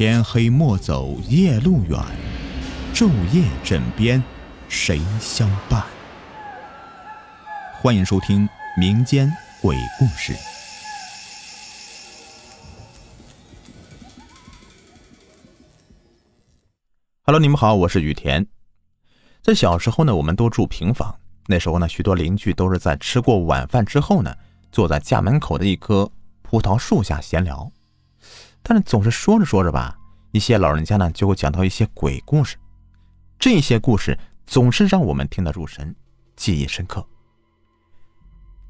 天黑莫走夜路远，昼夜枕边谁相伴？欢迎收听民间鬼故事。Hello，你们好，我是雨田。在小时候呢，我们都住平房，那时候呢，许多邻居都是在吃过晚饭之后呢，坐在家门口的一棵葡萄树下闲聊。但是总是说着说着吧，一些老人家呢就会讲到一些鬼故事，这些故事总是让我们听得入神，记忆深刻。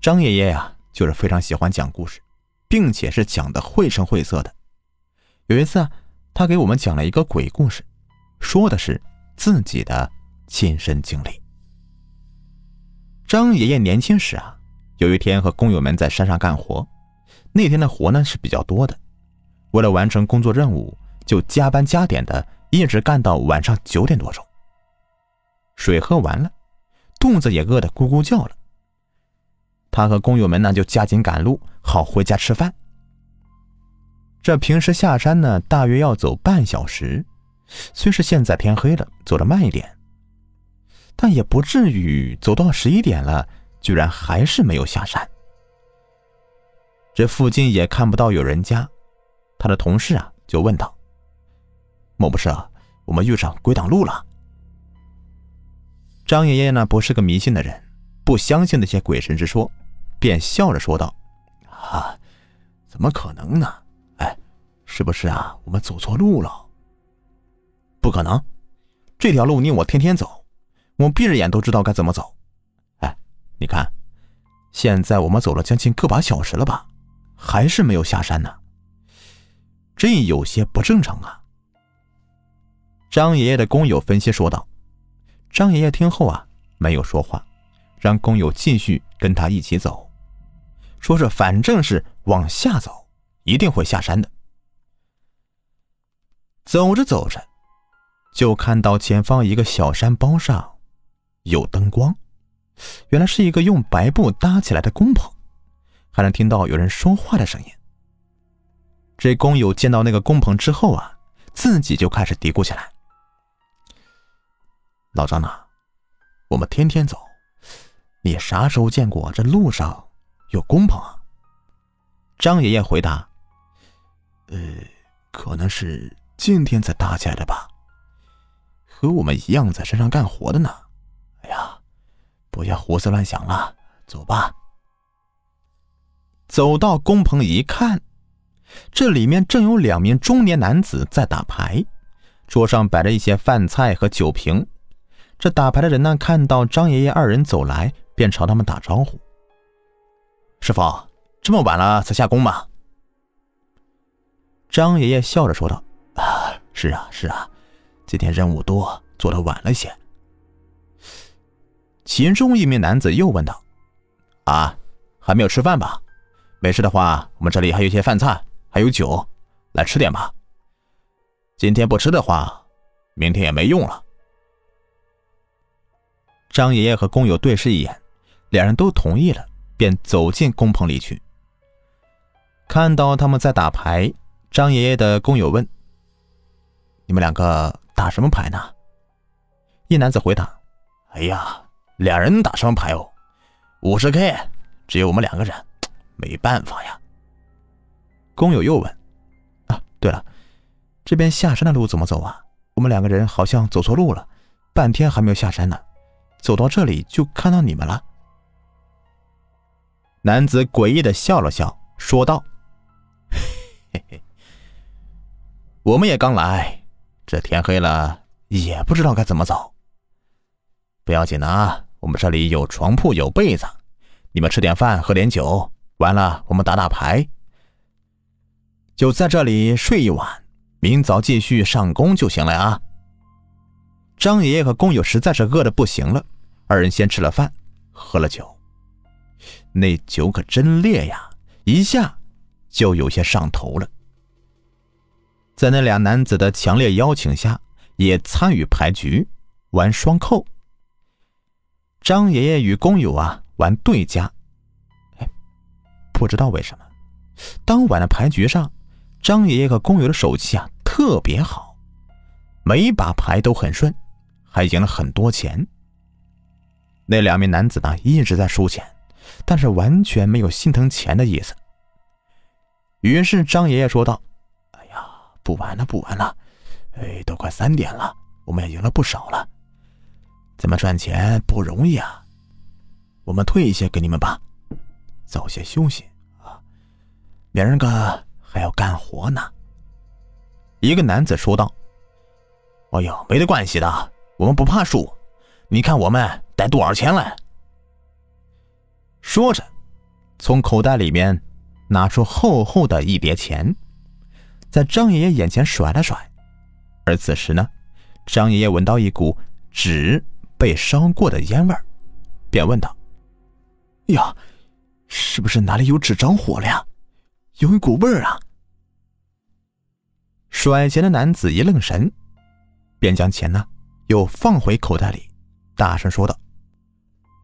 张爷爷呀，就是非常喜欢讲故事，并且是讲的绘声绘色的。有一次啊，他给我们讲了一个鬼故事，说的是自己的亲身经历。张爷爷年轻时啊，有一天和工友们在山上干活，那天的活呢是比较多的。为了完成工作任务，就加班加点的，一直干到晚上九点多钟。水喝完了，肚子也饿得咕咕叫了。他和工友们呢就加紧赶路，好回家吃饭。这平时下山呢，大约要走半小时，虽是现在天黑了，走得慢一点，但也不至于走到十一点了，居然还是没有下山。这附近也看不到有人家。他的同事啊，就问道：“莫不是啊我们遇上鬼挡路了？”张爷爷呢，不是个迷信的人，不相信那些鬼神之说，便笑着说道：“啊，怎么可能呢？哎，是不是啊？我们走错路了？不可能，这条路你我天天走，我闭着眼都知道该怎么走。哎，你看，现在我们走了将近个把小时了吧，还是没有下山呢。”这有些不正常啊！张爷爷的工友分析说道。张爷爷听后啊，没有说话，让工友继续跟他一起走，说是反正是往下走，一定会下山的。走着走着，就看到前方一个小山包上有灯光，原来是一个用白布搭起来的工棚，还能听到有人说话的声音。这工友见到那个工棚之后啊，自己就开始嘀咕起来：“老张呐，我们天天走，你啥时候见过这路上有工棚啊？”张爷爷回答：“呃，可能是今天才搭起来的吧，和我们一样在山上干活的呢。”哎呀，不要胡思乱想了，走吧。走到工棚一看。这里面正有两名中年男子在打牌，桌上摆着一些饭菜和酒瓶。这打牌的人呢，看到张爷爷二人走来，便朝他们打招呼：“师傅，这么晚了才下工吗？”张爷爷笑着说道：“啊，是啊，是啊，今天任务多，做的晚了些。”其中一名男子又问道：“啊，还没有吃饭吧？没事的话，我们这里还有一些饭菜。”还有酒，来吃点吧。今天不吃的话，明天也没用了。张爷爷和工友对视一眼，两人都同意了，便走进工棚里去。看到他们在打牌，张爷爷的工友问：“你们两个打什么牌呢？”一男子回答：“哎呀，两人打什么牌哦？五十 K，只有我们两个人，没办法呀。”工友又问：“啊，对了，这边下山的路怎么走啊？我们两个人好像走错路了，半天还没有下山呢。走到这里就看到你们了。”男子诡异的笑了笑，说道：“嘿嘿，我们也刚来，这天黑了也不知道该怎么走。不要紧的啊，我们这里有床铺，有被子，你们吃点饭，喝点酒，完了我们打打牌。”就在这里睡一晚，明早继续上工就行了啊。张爷爷和工友实在是饿得不行了，二人先吃了饭，喝了酒。那酒可真烈呀，一下就有些上头了。在那俩男子的强烈邀请下，也参与牌局，玩双扣。张爷爷与工友啊玩对家。哎，不知道为什么，当晚的牌局上。张爷爷和工友的手气啊特别好，每一把牌都很顺，还赢了很多钱。那两名男子呢一直在输钱，但是完全没有心疼钱的意思。于是张爷爷说道：“哎呀，不玩了，不玩了，哎，都快三点了，我们也赢了不少了。咱们赚钱不容易啊，我们退一些给你们吧，早些休息啊，明儿个还要干活呢。”一个男子说道：“哎呦，没得关系的，我们不怕输，你看我们。”带多少钱来？说着，从口袋里面拿出厚厚的一叠钱，在张爷爷眼前甩了甩。而此时呢，张爷爷闻到一股纸被烧过的烟味便问道：“呀，是不是哪里有纸着火了呀？有一股味儿啊！”甩钱的男子一愣神，便将钱呢又放回口袋里，大声说道。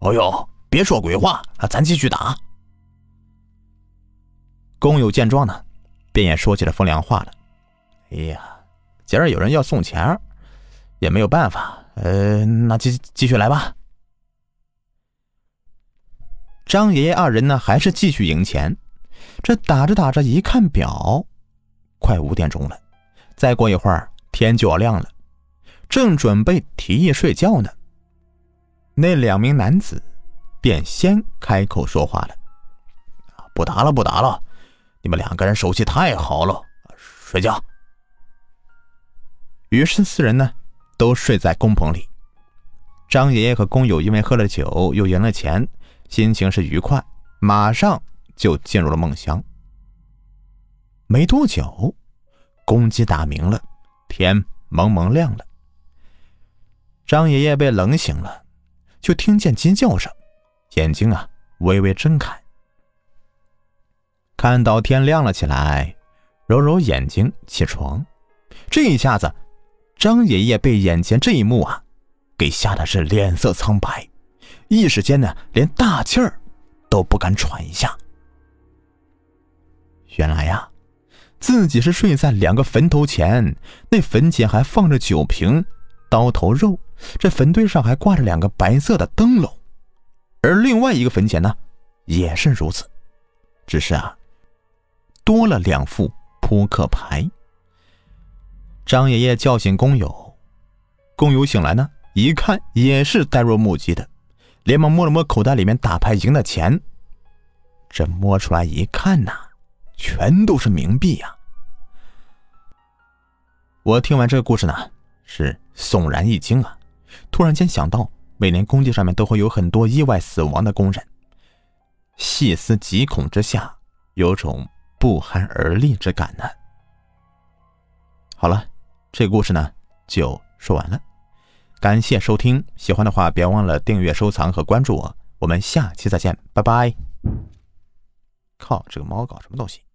哦呦，别说鬼话啊！咱继续打。工友见状呢，便也说起了风凉话了。哎呀，今儿有人要送钱，也没有办法。呃，那继继续来吧。张爷爷二人呢，还是继续赢钱。这打着打着，一看表，快五点钟了。再过一会儿，天就要亮了。正准备提议睡觉呢。那两名男子便先开口说话了：“不打了，不打了，你们两个人手气太好了，睡觉。”于是四人呢都睡在工棚里。张爷爷和工友因为喝了酒又赢了钱，心情是愉快，马上就进入了梦乡。没多久，公鸡打鸣了，天蒙蒙亮了。张爷爷被冷醒了。就听见鸡叫声，眼睛啊微微睁开，看到天亮了起来，揉揉眼睛起床。这一下子，张爷爷被眼前这一幕啊给吓得是脸色苍白，一时间呢连大气儿都不敢喘一下。原来呀，自己是睡在两个坟头前，那坟前还放着酒瓶、刀头肉。这坟堆上还挂着两个白色的灯笼，而另外一个坟前呢，也是如此，只是啊，多了两副扑克牌。张爷爷叫醒工友，工友醒来呢，一看也是呆若木鸡的，连忙摸了摸口袋里面打牌赢的钱，这摸出来一看呐，全都是冥币呀！我听完这个故事呢，是悚然一惊啊！突然间想到，每年工地上面都会有很多意外死亡的工人，细思极恐之下，有种不寒而栗之感呢。好了，这个故事呢就说完了，感谢收听，喜欢的话别忘了订阅、收藏和关注我，我们下期再见，拜拜。靠，这个猫搞什么东西？